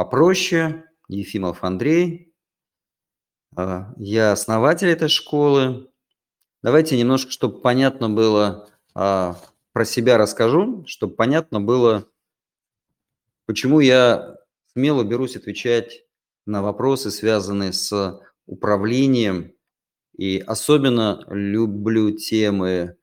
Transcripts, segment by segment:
попроще. Ефимов Андрей. А, я основатель этой школы. Давайте немножко, чтобы понятно было, а, про себя расскажу, чтобы понятно было, почему я смело берусь отвечать на вопросы, связанные с управлением. И особенно люблю темы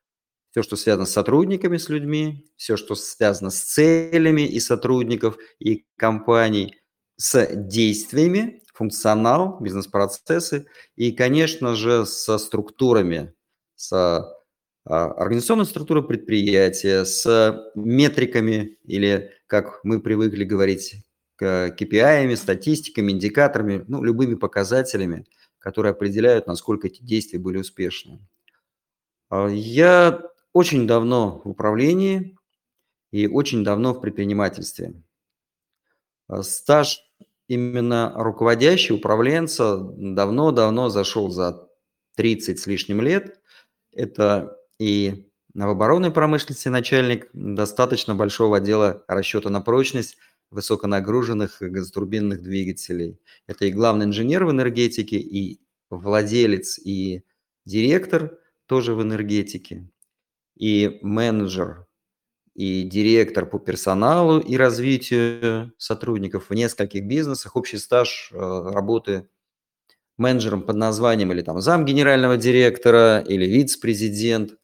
все, что связано с сотрудниками, с людьми, все, что связано с целями и сотрудников, и компаний, с действиями, функционал, бизнес-процессы и, конечно же, со структурами, с а, организационной структурой предприятия, с метриками или, как мы привыкли говорить, KPI, статистиками, индикаторами, ну, любыми показателями, которые определяют, насколько эти действия были успешны. А, я очень давно в управлении и очень давно в предпринимательстве. А, стаж именно руководящий, управленца давно-давно зашел за 30 с лишним лет. Это и в оборонной промышленности начальник достаточно большого отдела расчета на прочность высоконагруженных газотурбинных двигателей. Это и главный инженер в энергетике, и владелец, и директор тоже в энергетике и менеджер, и директор по персоналу и развитию сотрудников в нескольких бизнесах, общий стаж э, работы менеджером под названием или там зам генерального директора, или вице-президент,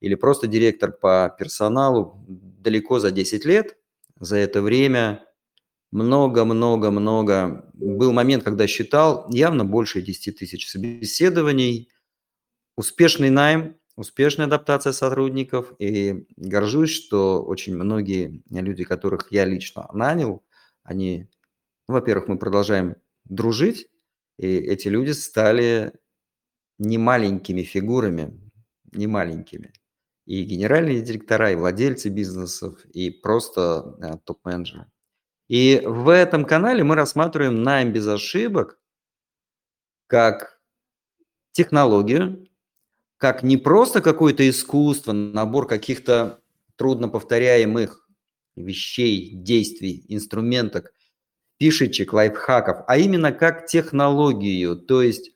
или просто директор по персоналу далеко за 10 лет. За это время много-много-много. Был момент, когда считал явно больше 10 тысяч собеседований. Успешный найм, успешная адаптация сотрудников, и горжусь, что очень многие люди, которых я лично нанял, они, ну, во-первых, мы продолжаем дружить, и эти люди стали не маленькими фигурами, не маленькими. И генеральные директора, и владельцы бизнесов, и просто да, топ-менеджеры. И в этом канале мы рассматриваем найм без ошибок как технологию, как не просто какое-то искусство, набор каких-то трудноповторяемых вещей, действий, инструментов, фишечек, лайфхаков, а именно как технологию, то есть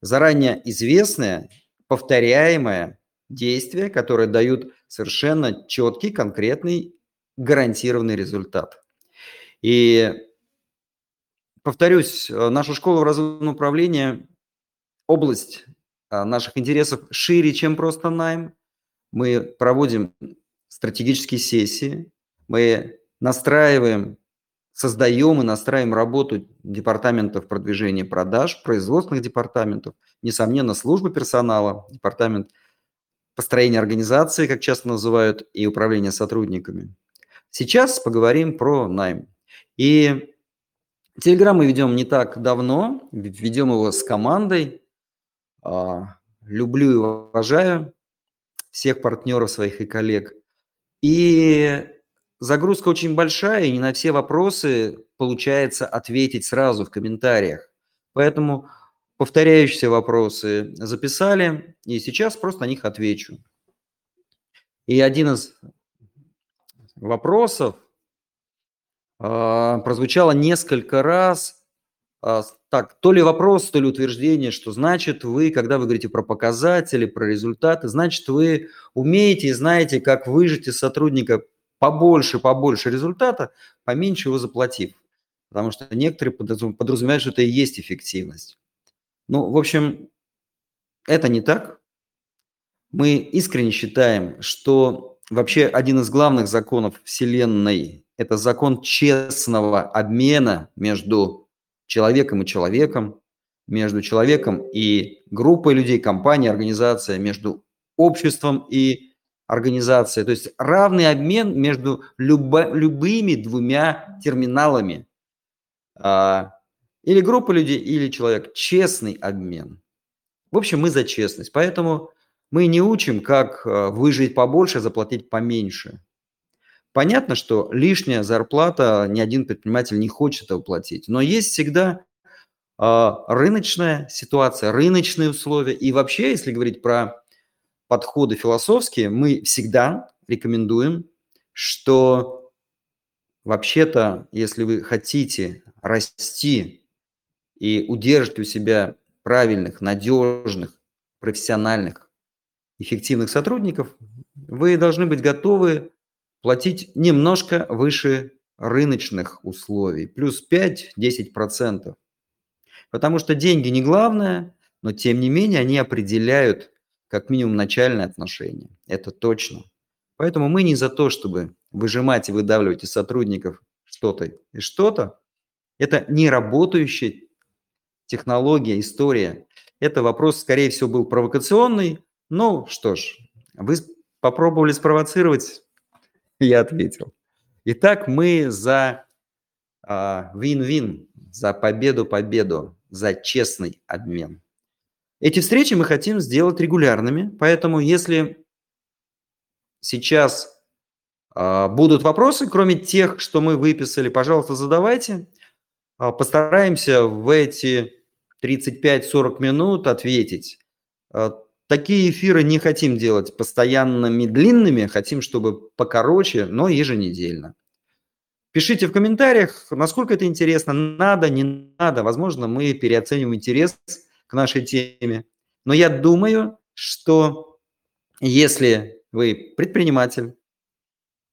заранее известное, повторяемое действие, которое дают совершенно четкий, конкретный, гарантированный результат. И повторюсь, наша школа разумного управления – область а, наших интересов шире, чем просто найм. Мы проводим стратегические сессии, мы настраиваем, создаем и настраиваем работу департаментов продвижения продаж, производственных департаментов, несомненно, службы персонала, департамент построения организации, как часто называют, и управления сотрудниками. Сейчас поговорим про найм. И Телеграм мы ведем не так давно, ведем его с командой, а, люблю и уважаю всех партнеров своих и коллег. И загрузка очень большая, и не на все вопросы получается ответить сразу в комментариях. Поэтому повторяющиеся вопросы записали, и сейчас просто на них отвечу. И один из вопросов э, прозвучало несколько раз – а, так, то ли вопрос, то ли утверждение, что значит вы, когда вы говорите про показатели, про результаты, значит вы умеете и знаете, как выжить из сотрудника побольше, побольше результата, поменьше его заплатив. Потому что некоторые подразумевают, что это и есть эффективность. Ну, в общем, это не так. Мы искренне считаем, что вообще один из главных законов Вселенной – это закон честного обмена между человеком и человеком, между человеком и группой людей, компанией, организацией, между обществом и организацией. То есть равный обмен между любо, любыми двумя терминалами. А, или группа людей, или человек. Честный обмен. В общем, мы за честность. Поэтому мы не учим, как а, выжить побольше, заплатить поменьше. Понятно, что лишняя зарплата ни один предприниматель не хочет этого платить, но есть всегда э, рыночная ситуация, рыночные условия. И вообще, если говорить про подходы философские, мы всегда рекомендуем, что вообще-то, если вы хотите расти и удерживать у себя правильных, надежных, профессиональных, эффективных сотрудников, вы должны быть готовы платить немножко выше рыночных условий, плюс 5-10%. Потому что деньги не главное, но тем не менее они определяют как минимум начальные отношения. Это точно. Поэтому мы не за то, чтобы выжимать и выдавливать из сотрудников что-то и что-то. Это не работающая технология, история. Это вопрос, скорее всего, был провокационный. Ну, что ж, вы попробовали спровоцировать, я ответил. Итак, мы за а, вин-вин, за победу-победу, за честный обмен. Эти встречи мы хотим сделать регулярными, поэтому если сейчас а, будут вопросы, кроме тех, что мы выписали, пожалуйста, задавайте. А, постараемся в эти 35-40 минут ответить. Такие эфиры не хотим делать постоянными длинными, хотим, чтобы покороче, но еженедельно. Пишите в комментариях, насколько это интересно, надо, не надо. Возможно, мы переоцениваем интерес к нашей теме. Но я думаю, что если вы предприниматель,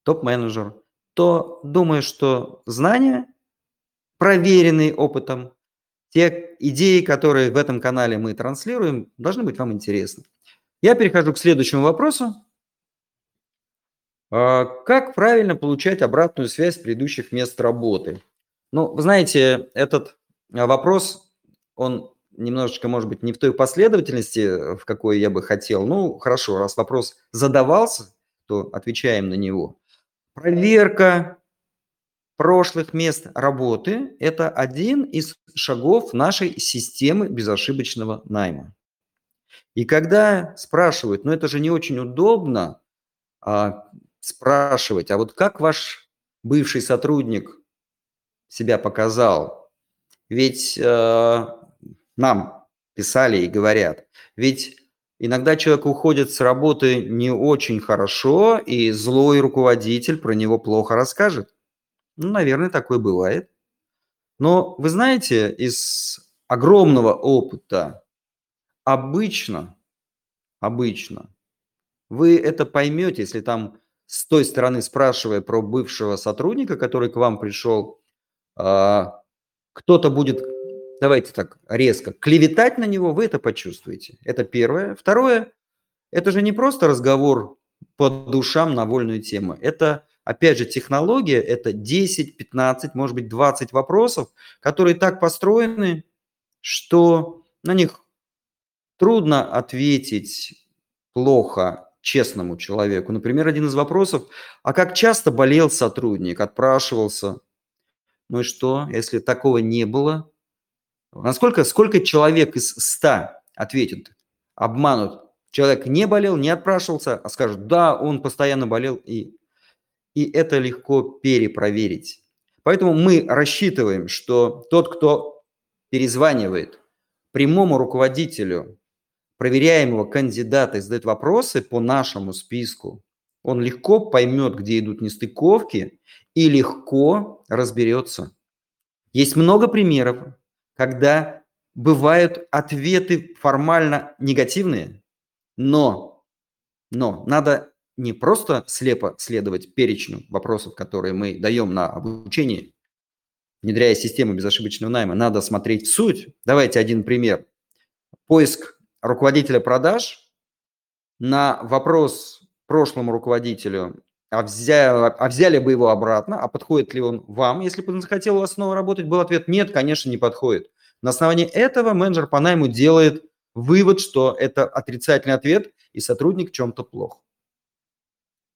топ-менеджер, то думаю, что знания, проверенные опытом, те идеи, которые в этом канале мы транслируем, должны быть вам интересны. Я перехожу к следующему вопросу. А, как правильно получать обратную связь предыдущих мест работы? Ну, вы знаете, этот вопрос, он немножечко, может быть, не в той последовательности, в какой я бы хотел. Ну, хорошо, раз вопрос задавался, то отвечаем на него. Проверка прошлых мест работы – это один из шагов нашей системы безошибочного найма. И когда спрашивают, ну это же не очень удобно а, спрашивать, а вот как ваш бывший сотрудник себя показал? Ведь э, нам писали и говорят, ведь иногда человек уходит с работы не очень хорошо, и злой руководитель про него плохо расскажет. Ну, наверное, такое бывает. Но вы знаете, из огромного опыта обычно, обычно вы это поймете, если там с той стороны спрашивая про бывшего сотрудника, который к вам пришел, а, кто-то будет, давайте так резко, клеветать на него, вы это почувствуете. Это первое. Второе, это же не просто разговор по душам на вольную тему. Это Опять же, технология – это 10, 15, может быть, 20 вопросов, которые так построены, что на них трудно ответить плохо честному человеку. Например, один из вопросов, а как часто болел сотрудник, отпрашивался. Ну и что, если такого не было? Насколько, сколько человек из 100 ответит, обманут? Человек не болел, не отпрашивался, а скажет, да, он постоянно болел и и это легко перепроверить. Поэтому мы рассчитываем, что тот, кто перезванивает прямому руководителю проверяемого кандидата и задает вопросы по нашему списку, он легко поймет, где идут нестыковки и легко разберется. Есть много примеров, когда бывают ответы формально негативные, но, но надо не просто слепо следовать перечню вопросов, которые мы даем на обучение, внедряя систему безошибочного найма, надо смотреть в суть. Давайте один пример. Поиск руководителя продаж на вопрос прошлому руководителю, а взяли, а взяли бы его обратно, а подходит ли он вам, если бы он захотел у вас снова работать, был ответ нет, конечно, не подходит. На основании этого менеджер по найму делает вывод, что это отрицательный ответ, и сотрудник в чем-то плох.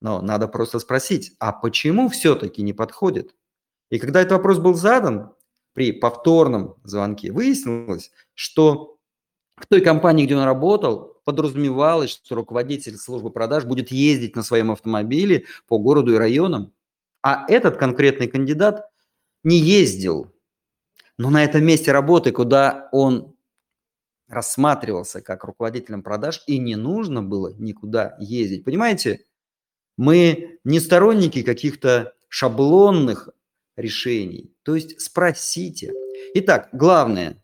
Но надо просто спросить, а почему все-таки не подходит? И когда этот вопрос был задан при повторном звонке, выяснилось, что в той компании, где он работал, подразумевалось, что руководитель службы продаж будет ездить на своем автомобиле по городу и районам. А этот конкретный кандидат не ездил. Но на этом месте работы, куда он рассматривался как руководителем продаж, и не нужно было никуда ездить. Понимаете, мы не сторонники каких-то шаблонных решений. То есть спросите. Итак, главное,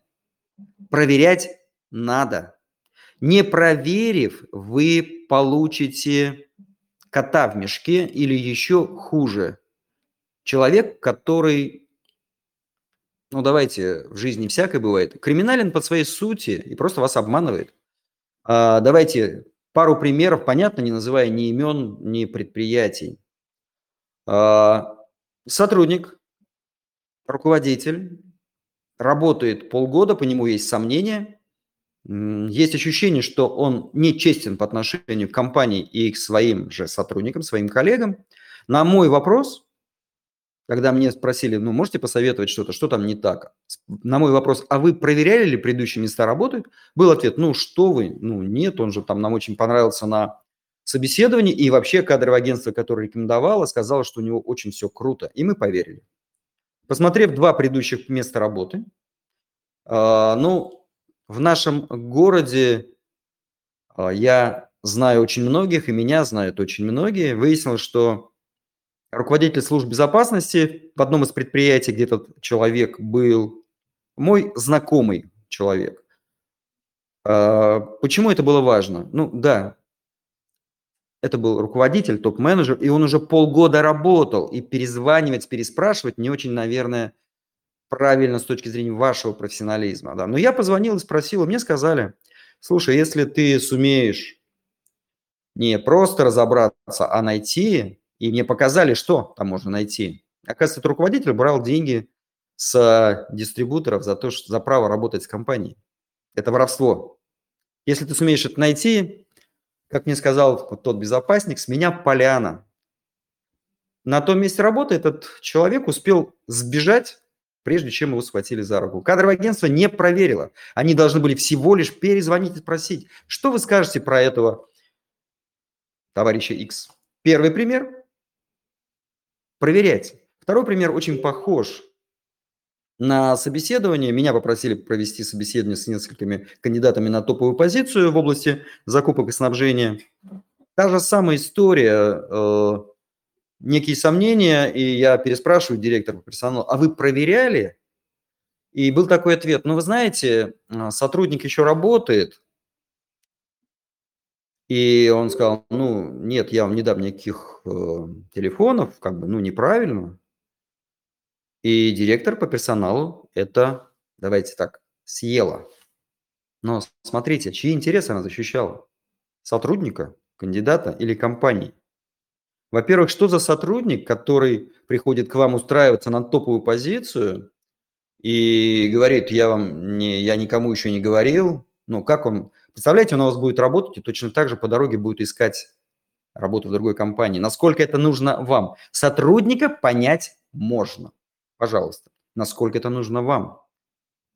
проверять надо. Не проверив, вы получите кота в мешке или еще хуже. Человек, который, ну давайте, в жизни всякое бывает, криминален по своей сути и просто вас обманывает. А, давайте пару примеров, понятно, не называя ни имен, ни предприятий. А, сотрудник, руководитель, работает полгода, по нему есть сомнения, есть ощущение, что он нечестен по отношению к компании и к своим же сотрудникам, своим коллегам. На мой вопрос, когда мне спросили, ну, можете посоветовать что-то, что там не так? На мой вопрос, а вы проверяли ли предыдущие места работы? Был ответ, ну, что вы, ну, нет, он же там нам очень понравился на собеседовании, и вообще кадровое агентство, которое рекомендовало, сказало, что у него очень все круто, и мы поверили. Посмотрев два предыдущих места работы, э, ну, в нашем городе а, я знаю очень многих, и меня знают очень многие. Выяснилось, что руководитель служб безопасности в одном из предприятий, где этот человек был, мой знакомый человек. А, почему это было важно? Ну да, это был руководитель, топ-менеджер, и он уже полгода работал, и перезванивать, переспрашивать не очень, наверное, правильно с точки зрения вашего профессионализма. Да. Но я позвонил и спросил, и мне сказали, слушай, если ты сумеешь не просто разобраться, а найти, и мне показали, что там можно найти. Оказывается, этот руководитель брал деньги с дистрибуторов за то, что за право работать с компанией. Это воровство. Если ты сумеешь это найти, как мне сказал тот безопасник, с меня поляна. На том месте работы этот человек успел сбежать прежде чем его схватили за руку. Кадровое агентство не проверило. Они должны были всего лишь перезвонить и спросить, что вы скажете про этого товарища X. Первый пример – проверять. Второй пример очень похож. На собеседование меня попросили провести собеседование с несколькими кандидатами на топовую позицию в области закупок и снабжения. Та же самая история э, – некие сомнения, и я переспрашиваю директора по персоналу, а вы проверяли? И был такой ответ, ну вы знаете, а, сотрудник еще работает, и он сказал, ну нет, я вам не дам никаких э, телефонов, как бы, ну неправильно. И директор по персоналу это, давайте так, съела. Но смотрите, чьи интересы она защищала? Сотрудника, кандидата или компании? Во-первых, что за сотрудник, который приходит к вам устраиваться на топовую позицию и говорит, я вам не, я никому еще не говорил, ну как он, представляете, он у вас будет работать и точно так же по дороге будет искать работу в другой компании. Насколько это нужно вам? Сотрудника понять можно. Пожалуйста, насколько это нужно вам?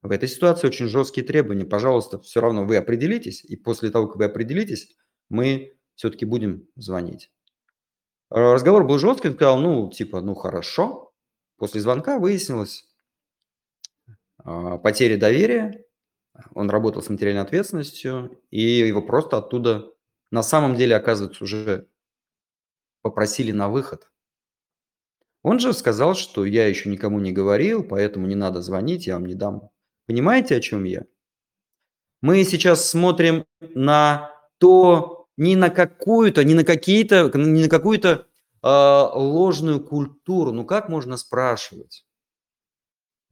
В этой ситуации очень жесткие требования. Пожалуйста, все равно вы определитесь, и после того, как вы определитесь, мы все-таки будем звонить. Э, разговор был жесткий, он сказал, ну, типа, ну, хорошо. После звонка выяснилось а, потеря доверия, он работал с материальной ответственностью, и его просто оттуда, на самом деле, оказывается, уже попросили на выход. Он же сказал, что я еще никому не говорил, поэтому не надо звонить, я вам не дам. Понимаете, о чем я? Мы сейчас смотрим на то, не на какую-то, не на какие-то, не на какую-то э, ложную культуру. Ну как можно спрашивать?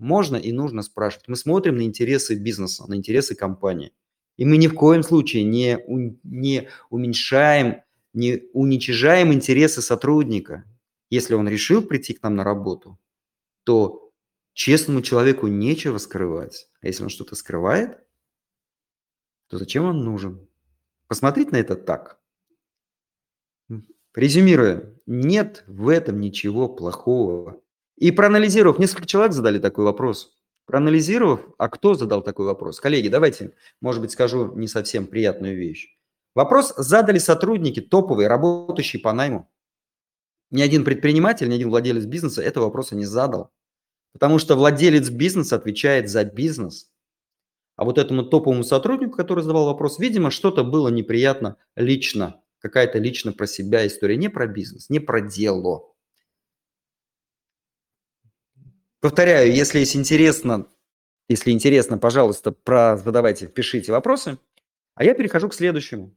Можно и нужно спрашивать. Мы смотрим на интересы бизнеса, на интересы компании. И мы ни в коем случае не, не уменьшаем, не уничижаем интересы сотрудника. Если он решил прийти к нам на работу, то честному человеку нечего скрывать. А если он что-то скрывает, то зачем он нужен? Посмотреть на это так. Резюмируя, нет в этом ничего плохого. И проанализировав, несколько человек задали такой вопрос. Проанализировав, а кто задал такой вопрос? Коллеги, давайте, может быть, скажу не совсем приятную вещь. Вопрос задали сотрудники топовые, работающие по найму. Ни один предприниматель, ни один владелец бизнеса этого вопроса не задал. Потому что владелец бизнеса отвечает за бизнес. А вот этому топовому сотруднику, который задавал вопрос, видимо, что-то было неприятно лично, какая-то лично про себя история, не про бизнес, не про дело. Повторяю, если есть интересно, если интересно, пожалуйста, про задавайте, пишите вопросы. А я перехожу к следующему.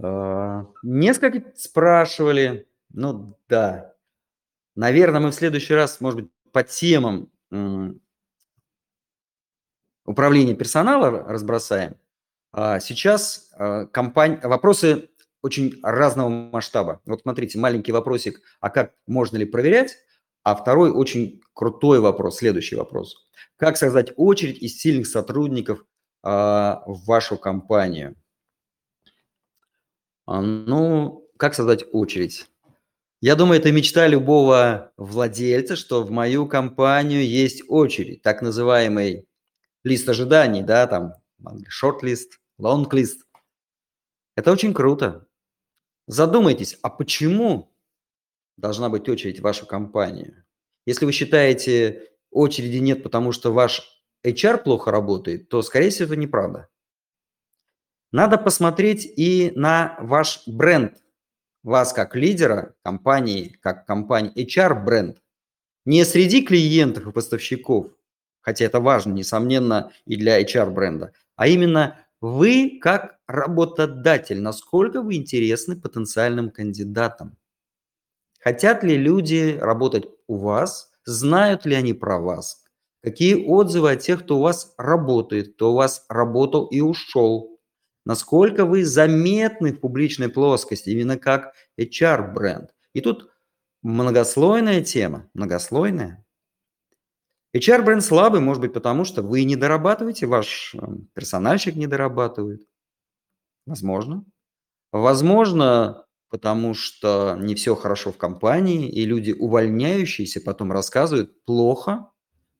А, несколько спрашивали, ну да, наверное, мы в следующий раз, может быть, по темам управления персонала разбросаем. А сейчас а, компания, вопросы очень разного масштаба. Вот смотрите, маленький вопросик, а как можно ли проверять? А второй очень крутой вопрос, следующий вопрос. Как создать очередь из сильных сотрудников а, в вашу компанию? А, ну, как создать очередь? Я думаю, это мечта любого владельца, что в мою компанию есть очередь, так называемый лист ожиданий, да, там, шорт-лист, лонг-лист. Это очень круто. Задумайтесь, а почему должна быть очередь в вашу компанию. Если вы считаете, очереди нет, потому что ваш HR плохо работает, то, скорее всего, это неправда. Надо посмотреть и на ваш бренд, вас как лидера компании, как компании HR-бренд. Не среди клиентов и поставщиков, хотя это важно, несомненно, и для HR-бренда, а именно вы как работодатель, насколько вы интересны потенциальным кандидатам. Хотят ли люди работать у вас? Знают ли они про вас? Какие отзывы от тех, кто у вас работает, кто у вас работал и ушел? Насколько вы заметны в публичной плоскости, именно как HR-бренд? И тут многослойная тема, многослойная. HR-бренд слабый, может быть, потому что вы не дорабатываете, ваш эм, персональщик не дорабатывает. Возможно. Возможно, потому что не все хорошо в компании, и люди, увольняющиеся, потом рассказывают плохо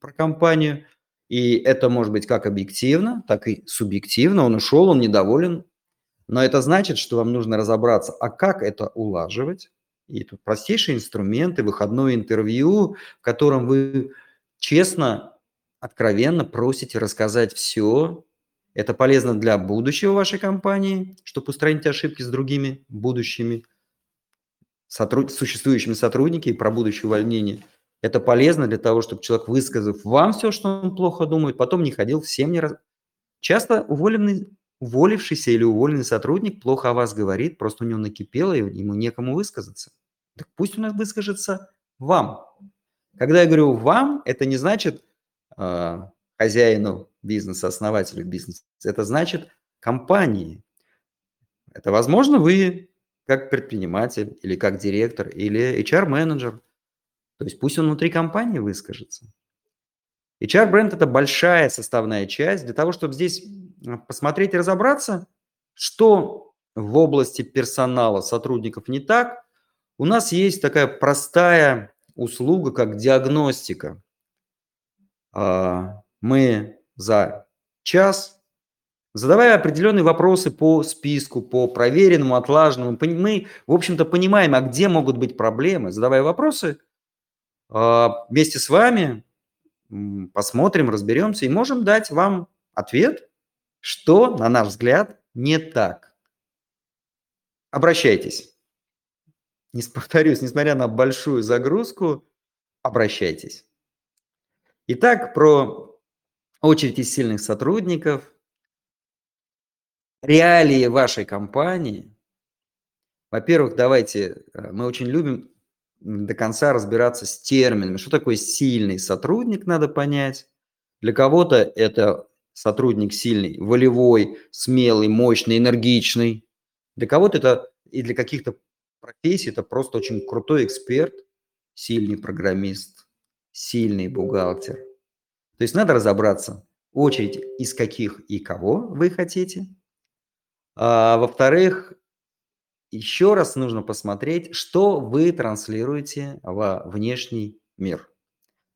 про компанию. И это может быть как объективно, так и субъективно. Он ушел, он недоволен. Но это значит, что вам нужно разобраться, а как это улаживать. И тут простейшие инструменты, выходное интервью, в котором вы честно, откровенно просите рассказать все, это полезно для будущего вашей компании, чтобы устранить ошибки с другими будущими сотруд... существующими сотрудниками про будущее увольнение. Это полезно для того, чтобы человек, высказав вам все, что он плохо думает, потом не ходил всем не раз. Часто уволенный, уволившийся или уволенный сотрудник плохо о вас говорит, просто у него накипело, и ему некому высказаться. Так пусть у нас выскажется вам. Когда я говорю вам, это не значит э, хозяину бизнеса, основателю бизнеса. Это значит компании. Это, возможно, вы как предприниматель или как директор или HR-менеджер. То есть пусть он внутри компании выскажется. HR-бренд – это большая составная часть для того, чтобы здесь посмотреть и разобраться, что в области персонала сотрудников не так. У нас есть такая простая услуга, как диагностика. А, мы за час, задавая определенные вопросы по списку, по проверенному, отлаженному, мы, в общем-то, понимаем, а где могут быть проблемы. Задавая вопросы, а, вместе с вами посмотрим, разберемся и можем дать вам ответ, что, на наш взгляд, не так. Обращайтесь. Не повторюсь, несмотря на большую загрузку, обращайтесь. Итак, про очередь из сильных сотрудников, реалии вашей компании. Во-первых, давайте, э, мы очень любим до конца разбираться с терминами. Что такое сильный сотрудник, надо понять. Для кого-то это сотрудник сильный, волевой, смелый, мощный, энергичный. Для кого-то это и для каких-то профессий это просто очень крутой эксперт, сильный программист, сильный бухгалтер, то есть надо разобраться, очередь из каких и кого вы хотите. А, во-вторых, еще раз нужно посмотреть, что вы транслируете во внешний мир.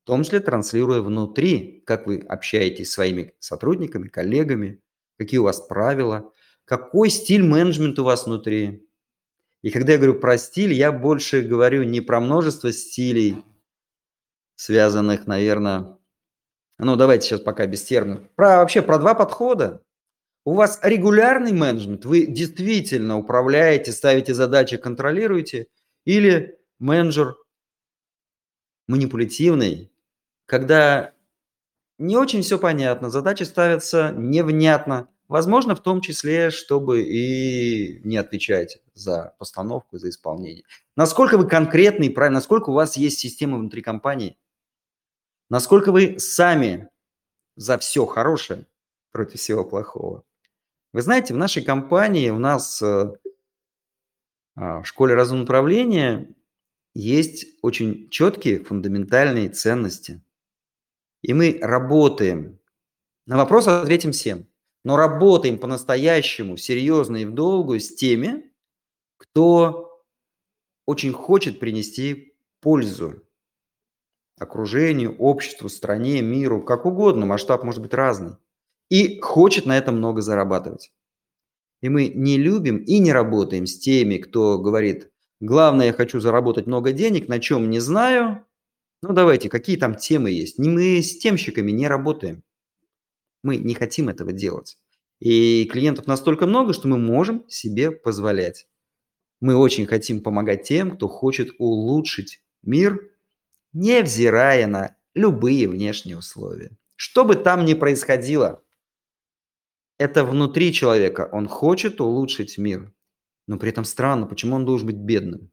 В том числе транслируя внутри, как вы общаетесь с своими сотрудниками, коллегами, какие у вас правила, какой стиль менеджмента у вас внутри. И когда я говорю про стиль, я больше говорю не про множество стилей, связанных, наверное, ну, давайте сейчас пока без терминов. Про, вообще про два подхода. У вас регулярный менеджмент, вы действительно управляете, ставите задачи, контролируете, или менеджер манипулятивный, когда не очень все понятно, задачи ставятся невнятно, возможно, в том числе, чтобы и не отвечать за постановку, за исполнение. Насколько вы конкретный, правильно, насколько у вас есть система внутри компании, насколько вы сами за все хорошее против всего плохого. Вы знаете, в нашей компании у нас э, а, в школе разумного управления есть очень четкие фундаментальные ценности. И мы работаем. На вопрос ответим всем. Но работаем по-настоящему, серьезно и в долгую с теми, кто очень хочет принести пользу окружению, обществу, стране, миру, как угодно, масштаб может быть разный, и хочет на этом много зарабатывать. И мы не любим и не работаем с теми, кто говорит, главное, я хочу заработать много денег, на чем не знаю, ну давайте, какие там темы есть. Мы с темщиками не работаем. Мы не хотим этого делать. И клиентов настолько много, что мы можем себе позволять. Мы очень хотим помогать тем, кто хочет улучшить мир, невзирая на любые внешние условия. Что бы там ни происходило, это внутри человека. Он хочет улучшить мир. Но при этом странно, почему он должен быть бедным?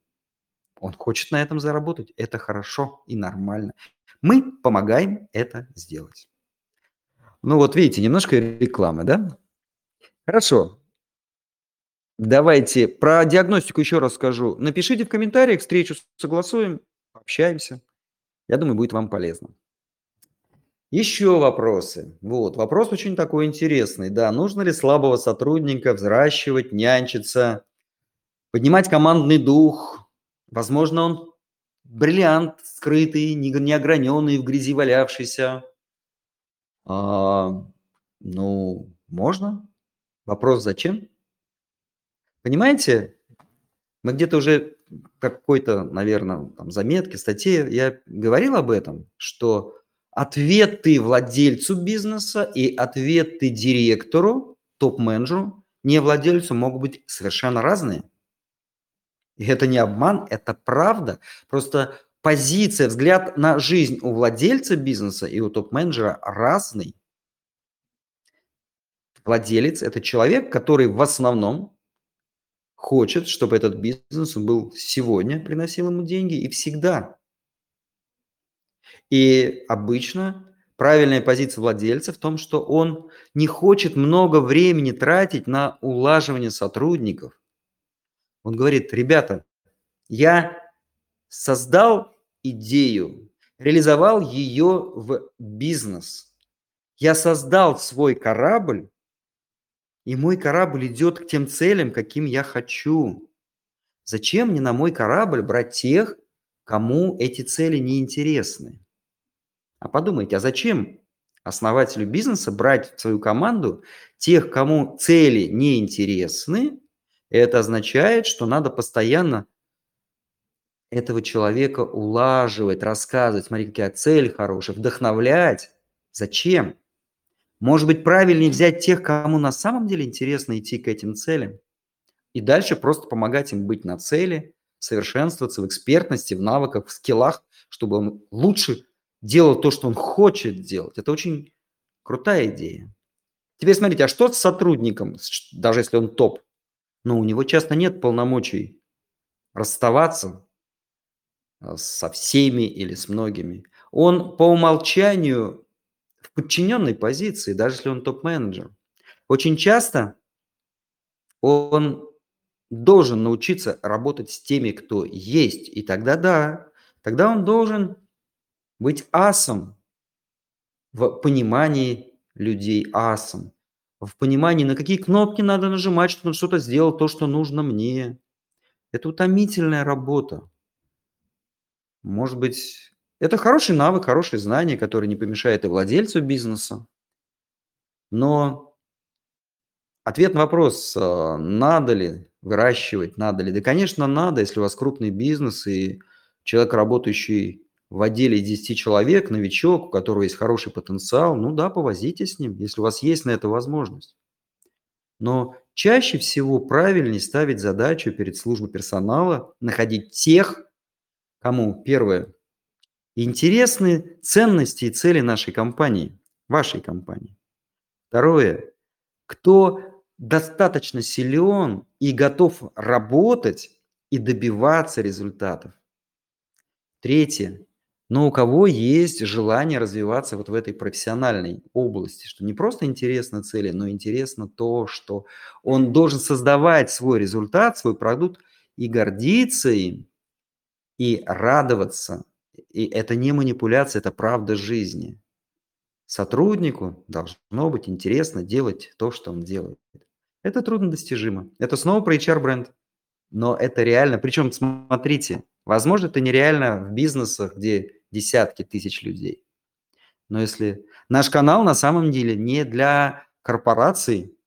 Он хочет на этом заработать. Это хорошо и нормально. Мы помогаем это сделать. Ну вот видите, немножко рекламы, да? Хорошо. Давайте про диагностику еще раз скажу. Напишите в комментариях, встречу согласуем, общаемся. Я думаю, будет вам полезно. Еще вопросы. Вот, вопрос очень такой интересный. Да, нужно ли слабого сотрудника взращивать, нянчиться, поднимать командный дух? Возможно, он бриллиант скрытый, неограненный, в грязи валявшийся. А, ну, можно. Вопрос зачем? Понимаете, мы где-то уже какой-то, наверное, там, заметке, статье я говорил об этом, что ответы владельцу бизнеса и ответы директору, топ-менеджеру, не владельцу могут быть совершенно разные. И это не обман, это правда. Просто позиция, взгляд на жизнь у владельца бизнеса и у топ-менеджера разный. Владелец – это человек, который в основном хочет, чтобы этот бизнес был сегодня, приносил ему деньги и всегда. И обычно правильная позиция владельца в том, что он не хочет много времени тратить на улаживание сотрудников. Он говорит, ребята, я создал идею, реализовал ее в бизнес. Я создал свой корабль, и мой корабль идет к тем целям, каким я хочу. Зачем мне на мой корабль брать тех, кому эти цели не интересны? А подумайте, а зачем основателю бизнеса брать в свою команду тех, кому цели не интересны? Это означает, что надо постоянно этого человека улаживать, рассказывать, смотри, какая цель хорошая, вдохновлять. Зачем? Может быть, правильнее взять тех, кому на самом деле интересно идти к этим целям, и дальше просто помогать им быть на цели, совершенствоваться в экспертности, в навыках, в скиллах, чтобы он лучше делал то, что он хочет делать. Это очень крутая идея. Теперь смотрите, а что с сотрудником, даже если он топ? Ну, у него часто нет полномочий расставаться а, со всеми или с многими. Он по умолчанию подчиненной позиции, даже если он топ-менеджер. Очень часто он должен научиться работать с теми, кто есть. И тогда да, тогда он должен быть асом в понимании людей, асом, в понимании, на какие кнопки надо нажимать, чтобы он что-то сделал, то, что нужно мне. Это утомительная работа. Может быть, это хороший навык, хорошее знание, которое не помешает и владельцу бизнеса. Но ответ на вопрос, а, надо ли выращивать, надо ли? Да, конечно, надо, если у вас крупный бизнес и человек, работающий в отделе 10 человек, новичок, у которого есть хороший потенциал, ну да, повозите с ним, если у вас есть на это возможность. Но чаще всего правильнее ставить задачу перед службой персонала, находить тех, кому, первое, интересны ценности и цели нашей компании, вашей компании. Второе. Кто достаточно силен и готов работать и добиваться результатов. Третье. Но у кого есть желание развиваться вот в этой профессиональной области, что не просто интересно цели, но интересно то, что он должен создавать свой результат, свой продукт и гордиться им, и радоваться. И это не манипуляция, это правда жизни. Сотруднику должно быть интересно делать то, что он делает. Это трудно достижимо. Это снова про HR-бренд. Но это реально. Причем, смотрите, возможно, это нереально в бизнесах, где десятки тысяч людей. Но если наш канал на самом деле не для корпораций,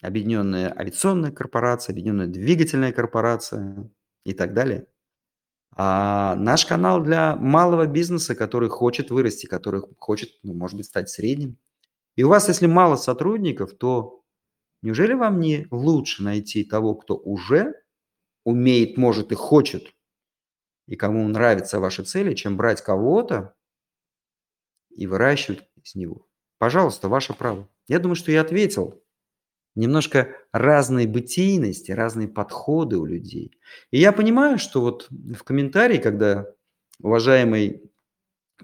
объединенная авиационная корпорация, объединенная двигательная корпорация и так далее, а наш канал для малого бизнеса, который хочет вырасти, который хочет, ну, может быть, стать средним. И у вас, если мало сотрудников, то неужели вам не лучше найти того, кто уже умеет, может и хочет и кому нравятся ваши цели, чем брать кого-то и выращивать из него. Пожалуйста, ваше право. Я думаю, что я ответил. Немножко разные бытийности, разные подходы у людей. И я понимаю, что вот в комментарии, когда уважаемый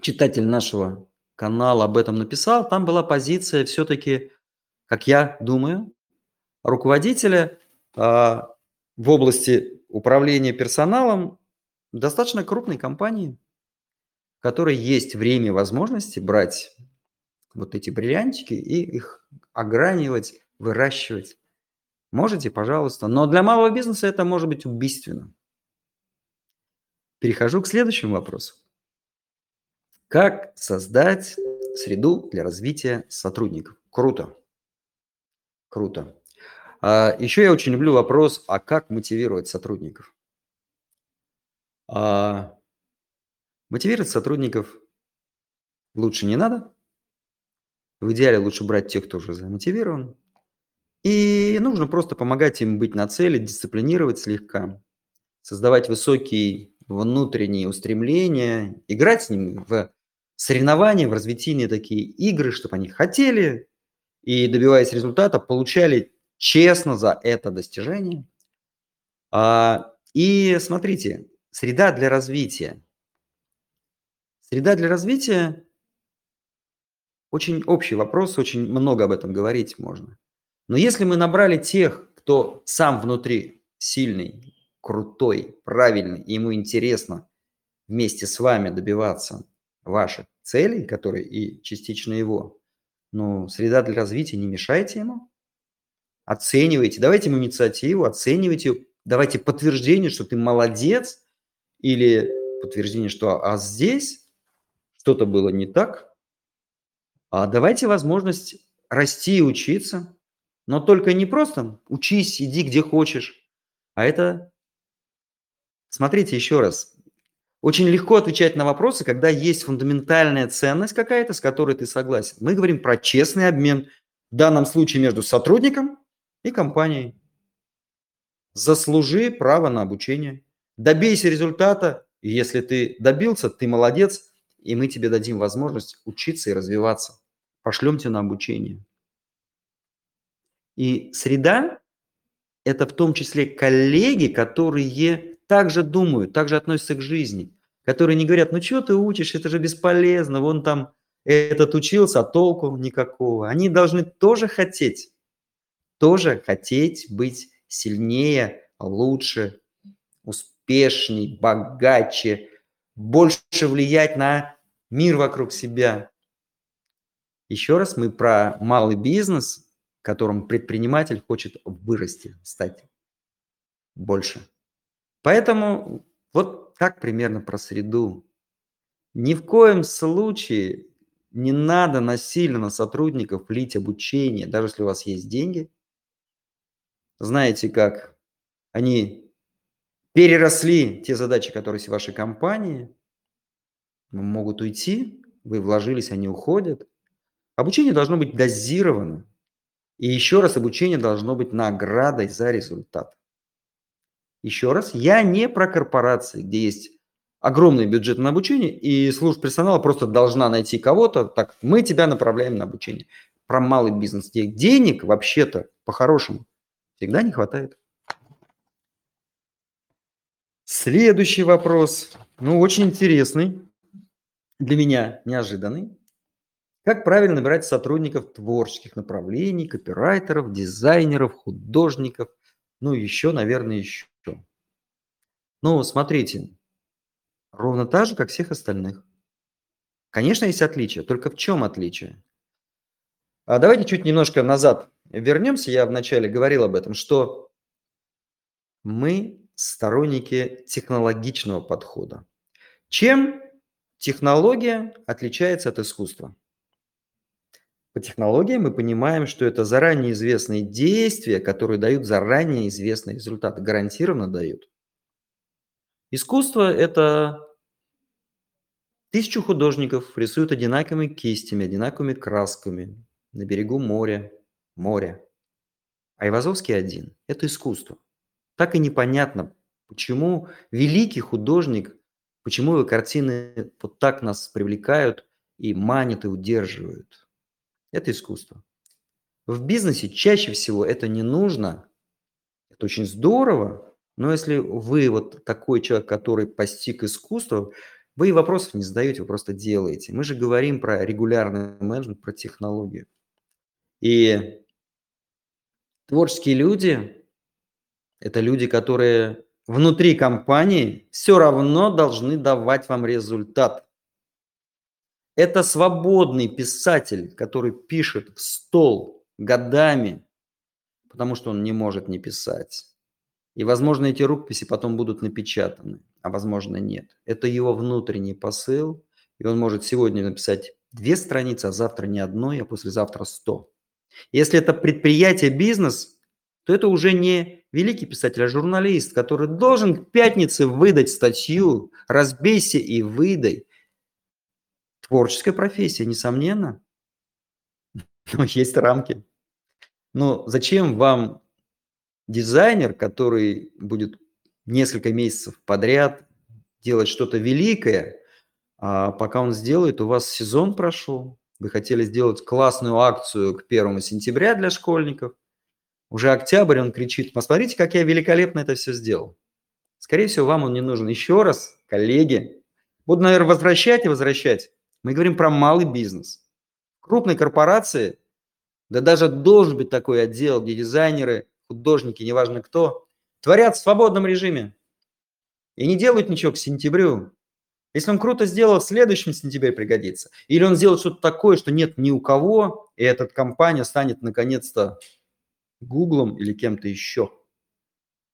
читатель нашего канала об этом написал, там была позиция все-таки, как я думаю, руководителя э, в области управления персоналом достаточно крупной компании, в которой есть время и возможности брать вот эти бриллиантики и их огранивать, выращивать. Можете, пожалуйста. Но для малого бизнеса это может быть убийственно. Перехожу к следующему вопросу. Как создать среду для развития сотрудников? Круто. Круто. А еще я очень люблю вопрос, а как мотивировать сотрудников? А мотивировать сотрудников лучше не надо. В идеале лучше брать тех, кто уже замотивирован. И нужно просто помогать им быть на цели, дисциплинировать слегка, создавать высокие внутренние устремления, играть с ними в соревнования, в развитие такие игры, чтобы они хотели и, добиваясь результата, получали честно за это достижение. А, и смотрите, Среда для развития. Среда для развития – очень общий вопрос, очень много об этом говорить можно. Но если мы набрали тех, кто сам внутри сильный, крутой, правильный, и ему интересно вместе с вами добиваться ваших целей, которые и частично его, ну, среда для развития, не мешайте ему. Оценивайте, давайте ему инициативу, оценивайте, давайте подтверждение, что ты молодец – или подтверждение, что а здесь что-то было не так, а давайте возможность расти и учиться, но только не просто учись, иди где хочешь, а это, смотрите еще раз, очень легко отвечать на вопросы, когда есть фундаментальная ценность какая-то, с которой ты согласен. Мы говорим про честный обмен, в данном случае между сотрудником и компанией. Заслужи право на обучение. Добейся результата, и если ты добился, ты молодец, и мы тебе дадим возможность учиться и развиваться. Пошлем тебя на обучение. И среда – это в том числе коллеги, которые также думают, также относятся к жизни, которые не говорят, ну что ты учишь, это же бесполезно, вон там этот учился, а толку никакого. Они должны тоже хотеть, тоже хотеть быть сильнее, лучше, успешней, богаче, больше влиять на мир вокруг себя. Еще раз, мы про малый бизнес, в котором предприниматель хочет вырасти, стать больше. Поэтому вот так примерно про среду. Ни в коем случае не надо насильно на сотрудников лить обучение, даже если у вас есть деньги. Знаете как? Они переросли те задачи, которые есть в вашей компании, могут уйти, вы вложились, они уходят. Обучение должно быть дозировано. И еще раз, обучение должно быть наградой за результат. Еще раз, я не про корпорации, где есть огромный бюджет на обучение, и служба персонала просто должна найти кого-то, так, мы тебя направляем на обучение. Про малый бизнес. Денег вообще-то, по-хорошему, всегда не хватает. Следующий вопрос, ну, очень интересный, для меня неожиданный. Как правильно набирать сотрудников творческих направлений, копирайтеров, дизайнеров, художников, ну, еще, наверное, еще. Ну, смотрите, ровно так же, как всех остальных. Конечно, есть отличия, только в чем отличие? А давайте чуть немножко назад вернемся. Я вначале говорил об этом, что мы сторонники технологичного подхода. Чем технология отличается от искусства? По технологии мы понимаем, что это заранее известные действия, которые дают заранее известные результаты, гарантированно дают. Искусство – это тысячу художников рисуют одинаковыми кистями, одинаковыми красками на берегу моря, моря. А Ивазовский один – это искусство. Так и непонятно, почему великий художник, почему его картины вот так нас привлекают и манят и удерживают – это искусство. В бизнесе чаще всего это не нужно. Это очень здорово, но если вы вот такой человек, который постиг искусство, вы вопросов не задаете, вы просто делаете. Мы же говорим про регулярный менеджмент, про технологию. И творческие люди – это люди, которые внутри компании все равно должны давать вам результат. Это свободный писатель, который пишет в стол годами, потому что он не может не писать. И, возможно, эти рукописи потом будут напечатаны, а возможно, нет. Это его внутренний посыл, и он может сегодня написать две страницы, а завтра не одной, а послезавтра сто. Если это предприятие, бизнес, то это уже не великий писатель, а журналист, который должен к пятнице выдать статью «Разбейся и выдай», Творческая профессия, несомненно. Но есть рамки. Но зачем вам дизайнер, который будет несколько месяцев подряд делать что-то великое, а пока он сделает, у вас сезон прошел, вы хотели сделать классную акцию к первому сентября для школьников, уже октябрь, он кричит, посмотрите, как я великолепно это все сделал. Скорее всего, вам он не нужен. Еще раз, коллеги, буду, наверное, возвращать и возвращать. Мы говорим про малый бизнес. Крупные корпорации, да даже должен быть такой отдел, где дизайнеры, художники, неважно кто, творят в свободном режиме. И не делают ничего к сентябрю. Если он круто сделал, в следующем сентябре пригодится. Или он сделает что-то такое, что нет ни у кого, и эта компания станет наконец-то Гуглом или кем-то еще.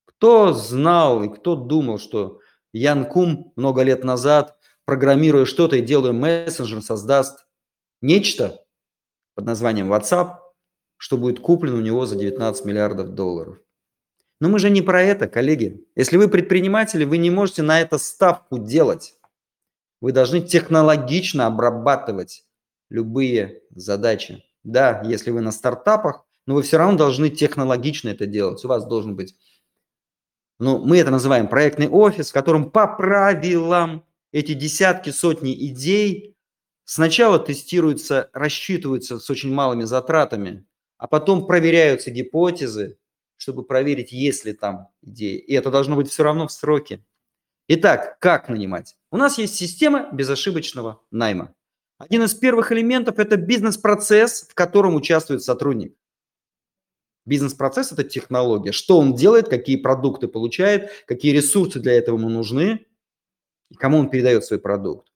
Кто знал и кто думал, что Ян Кум много лет назад программируя что-то и делая мессенджер, создаст нечто под названием WhatsApp, что будет куплено у него за 19 миллиардов долларов. Но мы же не про это, коллеги. Если вы предприниматели, вы не можете на это ставку делать. Вы должны технологично обрабатывать любые задачи. Да, если вы на стартапах, но вы все равно должны технологично это делать. У вас должен быть, ну, мы это называем проектный офис, в котором по правилам эти десятки, сотни идей сначала тестируются, рассчитываются с очень малыми затратами, а потом проверяются гипотезы, чтобы проверить, есть ли там идеи. И это должно быть все равно в сроке. Итак, как нанимать? У нас есть система безошибочного найма. Один из первых элементов – это бизнес-процесс, в котором участвует сотрудник. Бизнес-процесс – это технология. Что он делает, какие продукты получает, какие ресурсы для этого ему нужны, и кому он передает свой продукт.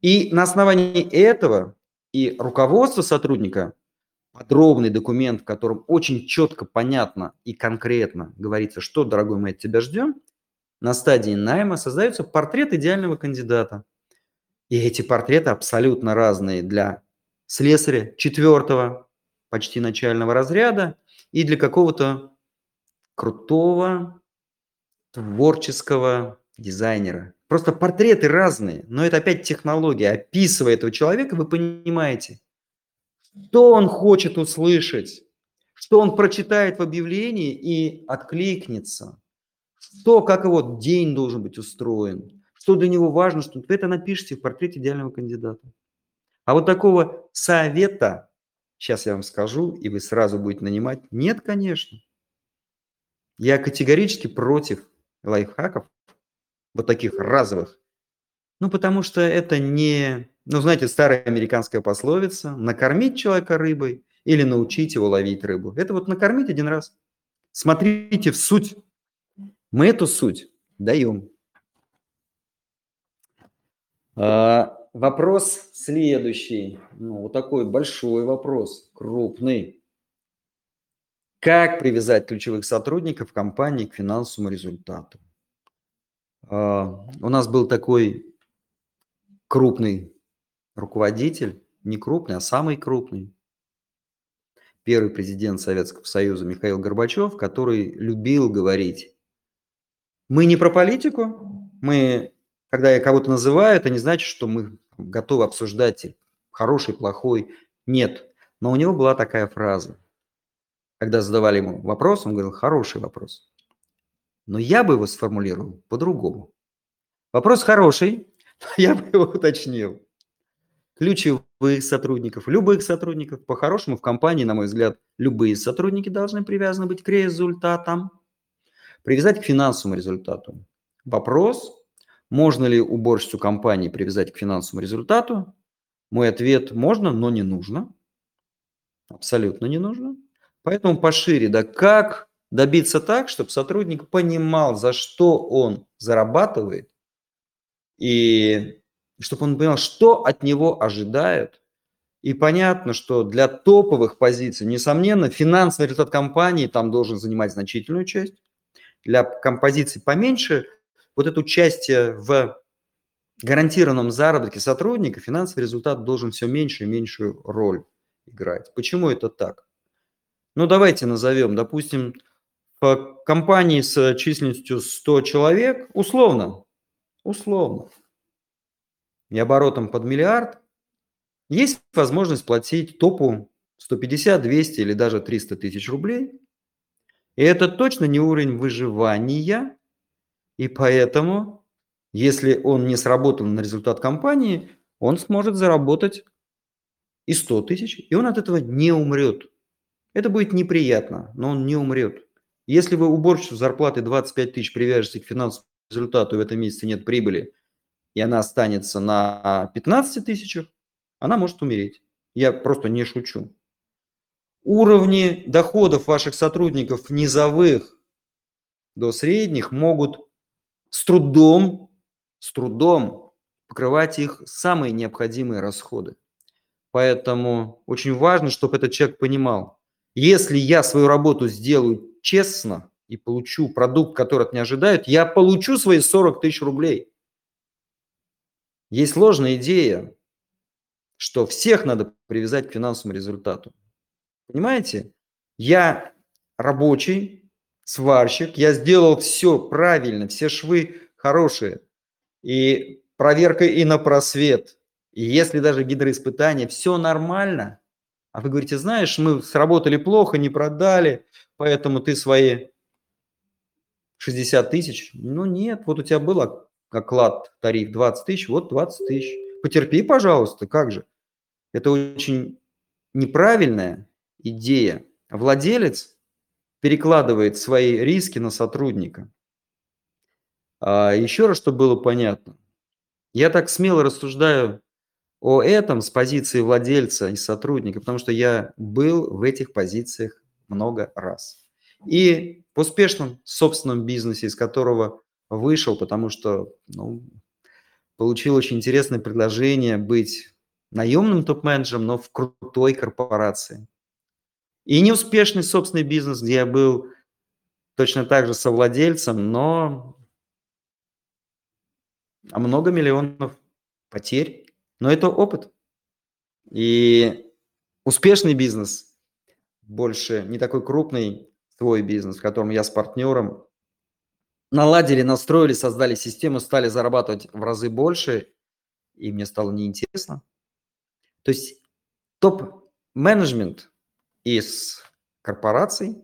И на основании этого и руководство сотрудника, подробный документ, в котором очень четко, понятно и конкретно говорится, что, дорогой мой, от тебя ждем, на стадии найма создается портрет идеального кандидата. И эти портреты абсолютно разные для слесаря четвертого, почти начального разряда, и для какого-то крутого, творческого дизайнера. Просто портреты разные, но это опять технология. Описывая этого человека, вы понимаете, что он хочет услышать, что он прочитает в объявлении и откликнется, что, как его день должен быть устроен, что для него важно, что вы это напишите в портрете идеального кандидата. А вот такого совета, сейчас я вам скажу, и вы сразу будете нанимать, нет, конечно. Я категорически против лайфхаков, вот таких разовых. Ну, потому что это не, ну, знаете, старая американская пословица, накормить человека рыбой или научить его ловить рыбу. Это вот накормить один раз. Смотрите в суть. Мы эту суть даем. А, вопрос следующий. Ну, вот такой большой вопрос, крупный. Как привязать ключевых сотрудников компании к финансовому результату? А, у нас был такой крупный руководитель, не крупный, а самый крупный, первый президент Советского Союза Михаил Горбачев, который любил говорить, мы не про политику, мы, когда я кого-то называю, это не значит, что мы готовы обсуждать хороший, плохой, нет. Но у него была такая фраза, когда задавали ему вопрос, он говорил, хороший вопрос. Но я бы его сформулировал по-другому. Вопрос хороший, я бы его уточнил. Ключевых сотрудников, любых сотрудников. По-хорошему в компании, на мой взгляд, любые сотрудники должны привязаны быть к результатам. Привязать к финансовому результату. Вопрос, можно ли уборщицу компании привязать к финансовому результату? Мой ответ – можно, но не нужно. Абсолютно не нужно. Поэтому пошире, да, как добиться так, чтобы сотрудник понимал, за что он зарабатывает, и чтобы он понял, что от него ожидают. И понятно, что для топовых позиций, несомненно, финансовый результат компании там должен занимать значительную часть. Для композиций поменьше, вот это участие в гарантированном заработке сотрудника, финансовый результат должен все меньше и меньшую роль играть. Почему это так? Ну, давайте назовем, допустим, компании с численностью 100 человек, условно, условно, и оборотом под миллиард, есть возможность платить топу 150, 200 или даже 300 тысяч рублей. И это точно не уровень выживания, и поэтому, если он не сработал на результат компании, он сможет заработать и 100 тысяч, и он от этого не умрет. Это будет неприятно, но он не умрет. Если вы уборщицу зарплаты 25 тысяч привяжете к финансовому результату, и в этом месяце нет прибыли, и она останется на 15 тысячах, она может умереть. Я просто не шучу. Уровни доходов ваших сотрудников низовых до средних могут с трудом, с трудом покрывать их самые необходимые расходы. Поэтому очень важно, чтобы этот человек понимал, если я свою работу сделаю честно и получу продукт, который от меня ожидают, я получу свои 40 тысяч рублей. Есть ложная идея, что всех надо привязать к финансовому результату. Понимаете? Я рабочий, сварщик, я сделал все правильно, все швы хорошие. И проверка и на просвет. И если даже гидроиспытание, все нормально – а вы говорите, знаешь, мы сработали плохо, не продали, поэтому ты свои 60 тысяч. Ну нет, вот у тебя был оклад, тариф 20 тысяч, вот 20 тысяч. Потерпи, пожалуйста, как же. Это очень неправильная идея. Владелец перекладывает свои риски на сотрудника. А еще раз, чтобы было понятно. Я так смело рассуждаю о этом с позиции владельца и сотрудника, потому что я был в этих позициях много раз. И в успешном собственном бизнесе, из которого вышел, потому что ну, получил очень интересное предложение быть наемным топ-менеджером, но в крутой корпорации. И неуспешный собственный бизнес, где я был точно так же совладельцем, но много миллионов потерь но это опыт. И успешный бизнес, больше не такой крупный свой бизнес, в котором я с партнером наладили, настроили, создали систему, стали зарабатывать в разы больше, и мне стало неинтересно. То есть топ-менеджмент из корпораций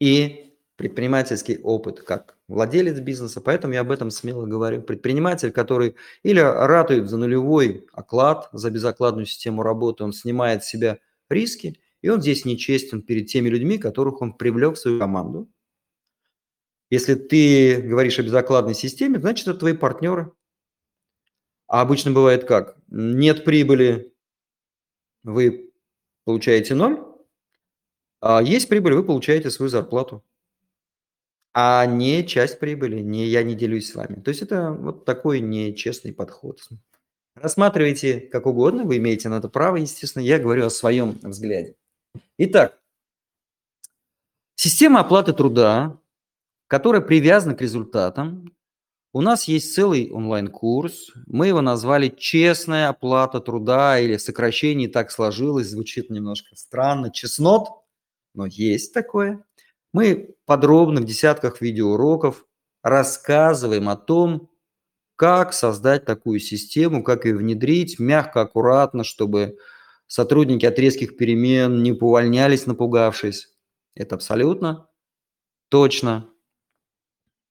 и предпринимательский опыт как владелец бизнеса, поэтому я об этом смело говорю. Предприниматель, который или ратует за нулевой оклад, за безокладную систему работы, он снимает с себя риски, и он здесь нечестен перед теми людьми, которых он привлек в свою команду. Если ты говоришь о безокладной системе, значит, это твои партнеры. А обычно бывает как? Нет прибыли, вы получаете ноль, а есть прибыль, вы получаете свою зарплату. А не часть прибыли, не я не делюсь с вами. То есть это вот такой нечестный подход. Рассматривайте как угодно, вы имеете на это право, естественно. Я говорю о своем взгляде. Итак, система оплаты труда, которая привязана к результатам, у нас есть целый онлайн-курс. Мы его назвали «Честная оплата труда» или в сокращении так сложилось, звучит немножко странно, «Чеснот», но есть такое. Мы подробно в десятках видеоуроков рассказываем о том, как создать такую систему, как ее внедрить мягко, аккуратно, чтобы сотрудники от резких перемен не повольнялись, напугавшись. Это абсолютно точно.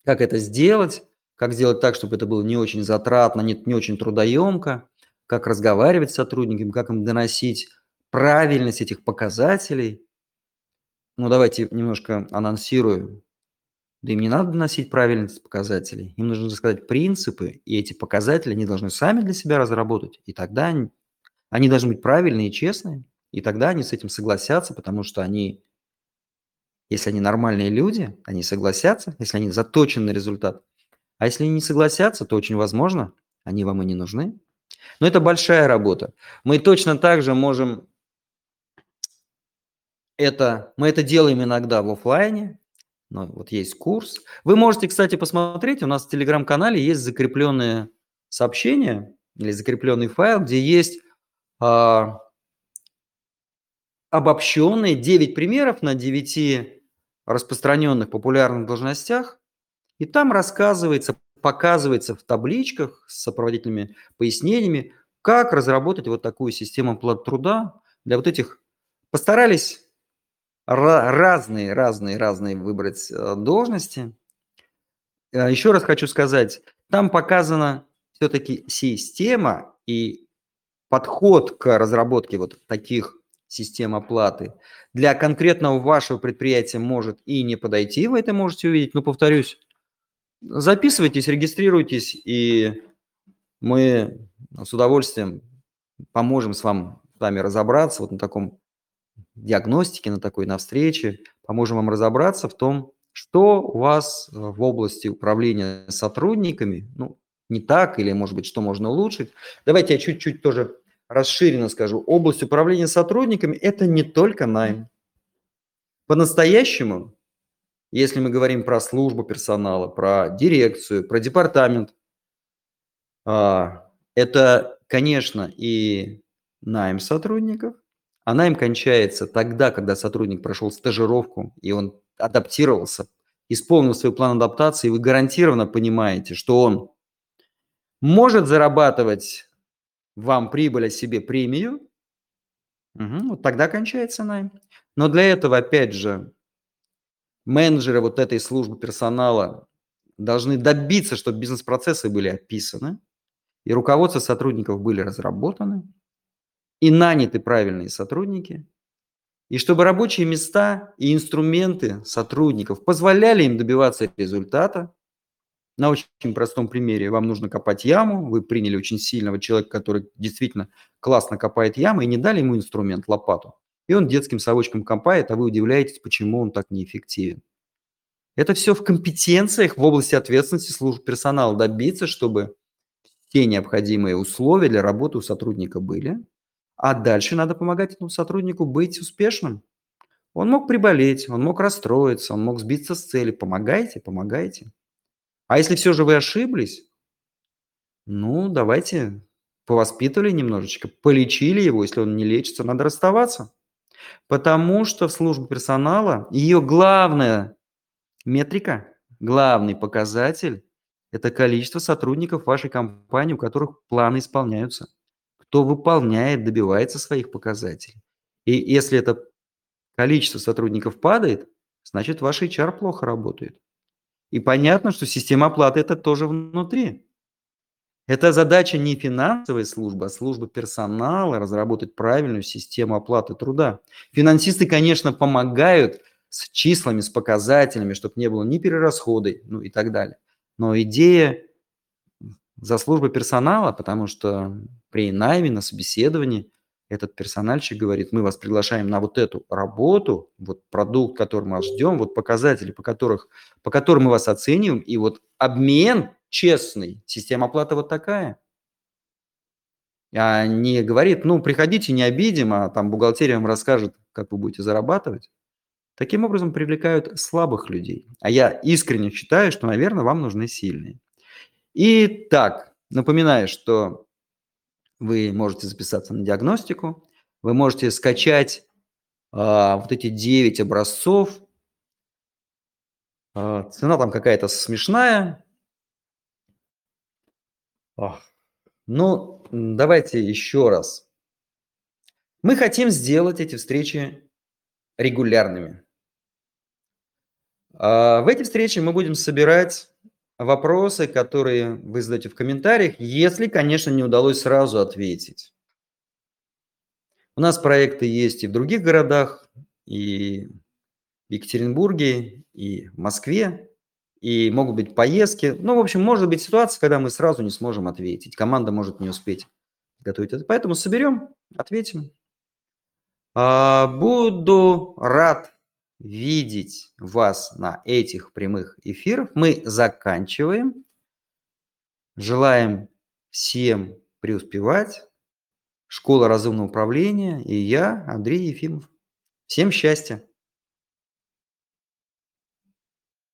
Как это сделать? как сделать так, чтобы это было не очень затратно, не, не очень трудоемко, как разговаривать с сотрудниками, как им доносить правильность этих показателей. Ну, давайте немножко анонсирую. Да им не надо доносить правильность показателей. Им нужно сказать принципы, и эти показатели они должны сами для себя разработать. И тогда они, должны быть правильные и честные. И тогда они с этим согласятся, потому что они, если они нормальные люди, они согласятся, если они заточены на результат, а если они не согласятся, то очень возможно, они вам и не нужны. Но это большая работа. Мы точно так же можем это, мы это делаем иногда в офлайне, но вот есть курс. Вы можете, кстати, посмотреть, у нас в телеграм-канале есть закрепленные сообщения или закрепленный файл, где есть а, обобщенные 9 примеров на 9 распространенных популярных должностях, и там рассказывается, показывается в табличках с сопроводительными пояснениями, как разработать вот такую систему плат труда для вот этих... Постарались разные, разные, разные выбрать э, должности. Э, Еще раз хочу сказать, там показана все-таки система и подход к разработке вот таких систем оплаты для конкретного вашего предприятия может и не подойти, вы это можете увидеть, но, повторюсь, Записывайтесь, регистрируйтесь, и мы с удовольствием поможем с, вам, с вами разобраться вот на таком диагностике, на такой на встрече, поможем вам разобраться в том, что у вас в области управления сотрудниками, ну, не так, или, может быть, что можно улучшить. Давайте я чуть-чуть тоже расширенно скажу. Область управления сотрудниками – это не только найм. По-настоящему если мы говорим про службу персонала, про дирекцию, про департамент, а, это, конечно, и найм сотрудников, а найм кончается тогда, когда сотрудник прошел стажировку, и он адаптировался, исполнил свой план адаптации, и вы гарантированно понимаете, что он может зарабатывать вам прибыль, о себе премию, угу, вот тогда кончается найм. Но для этого, опять же, менеджеры вот этой службы персонала должны добиться, чтобы бизнес-процессы были описаны, и руководство сотрудников были разработаны, и наняты правильные сотрудники, и чтобы рабочие места и инструменты сотрудников позволяли им добиваться результата. На очень простом примере. Вам нужно копать яму, вы приняли очень сильного человека, который действительно классно копает ямы, и не дали ему инструмент, лопату и он детским совочком копает, а вы удивляетесь, почему он так неэффективен. Это все в компетенциях в области ответственности служб персонала добиться, чтобы те необходимые условия для работы у сотрудника были, а дальше надо помогать этому сотруднику быть успешным. Он мог приболеть, он мог расстроиться, он мог сбиться с цели. Помогайте, помогайте. А если все же вы ошиблись, ну, давайте повоспитывали немножечко, полечили его, если он не лечится, надо расставаться. Потому что в службе персонала ее главная метрика, главный показатель – это количество сотрудников вашей компании, у которых планы исполняются. Кто выполняет, добивается своих показателей. И если это количество сотрудников падает, значит, ваш HR плохо работает. И понятно, что система оплаты – это тоже внутри. Это задача не финансовой службы, а службы персонала разработать правильную систему оплаты труда. Финансисты, конечно, помогают с числами, с показателями, чтобы не было ни перерасходы, ну и так далее. Но идея за службы персонала, потому что при найме, на собеседовании этот персональщик говорит, мы вас приглашаем на вот эту работу, вот продукт, который мы ждем, вот показатели, по, которых, по которым мы вас оцениваем, и вот обмен честный, система оплаты вот такая. А не говорит, ну, приходите, не обидим, а там бухгалтерия вам расскажет, как вы будете зарабатывать. Таким образом привлекают слабых людей. А я искренне считаю, что, наверное, вам нужны сильные. Итак, напоминаю, что вы можете записаться на диагностику, вы можете скачать а, вот эти 9 образцов. А, цена там какая-то смешная, ну, давайте еще раз. Мы хотим сделать эти встречи регулярными. А, в эти встречи мы будем собирать вопросы, которые вы задаете в комментариях, если, конечно, не удалось сразу ответить. У нас проекты есть и в других городах, и в Екатеринбурге, и в Москве и могут быть поездки. Ну, в общем, может быть ситуация, когда мы сразу не сможем ответить. Команда может не успеть готовить это. Поэтому соберем, ответим. А, буду рад видеть вас на этих прямых эфирах. Мы заканчиваем. Желаем всем преуспевать. Школа разумного управления и я, Андрей Ефимов. Всем счастья!